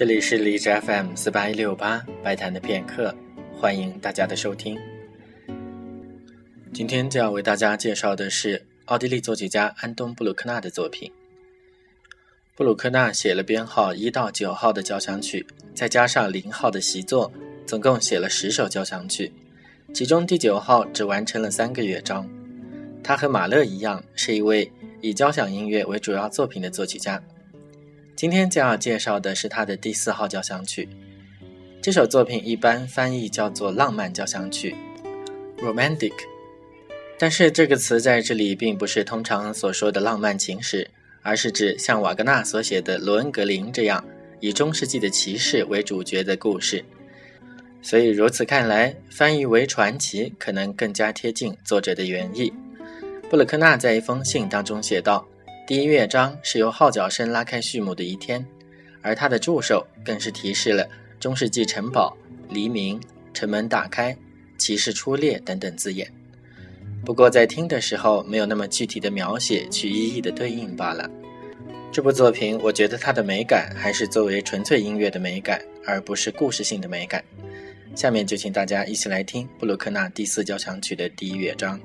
这里是荔枝 FM 四八一六八白谈的片刻，欢迎大家的收听。今天就要为大家介绍的是奥地利作曲家安东·布鲁克纳的作品。布鲁克纳写了编号一到九号的交响曲，再加上零号的习作，总共写了十首交响曲，其中第九号只完成了三个乐章。他和马勒一样，是一位以交响音乐为主要作品的作曲家。今天将要介绍的是他的第四号交响曲。这首作品一般翻译叫做浪漫交响曲 （Romantic），但是这个词在这里并不是通常所说的浪漫情史，而是指像瓦格纳所写的《罗恩格林》这样以中世纪的骑士为主角的故事。所以如此看来，翻译为传奇可能更加贴近作者的原意。布鲁克纳在一封信当中写道。第一乐章是由号角声拉开序幕的一天，而他的助手更是提示了中世纪城堡、黎明、城门打开、骑士出猎等等字眼。不过在听的时候没有那么具体的描写去一一的对应罢了。这部作品，我觉得它的美感还是作为纯粹音乐的美感，而不是故事性的美感。下面就请大家一起来听布鲁克纳第四交响曲的第一乐章。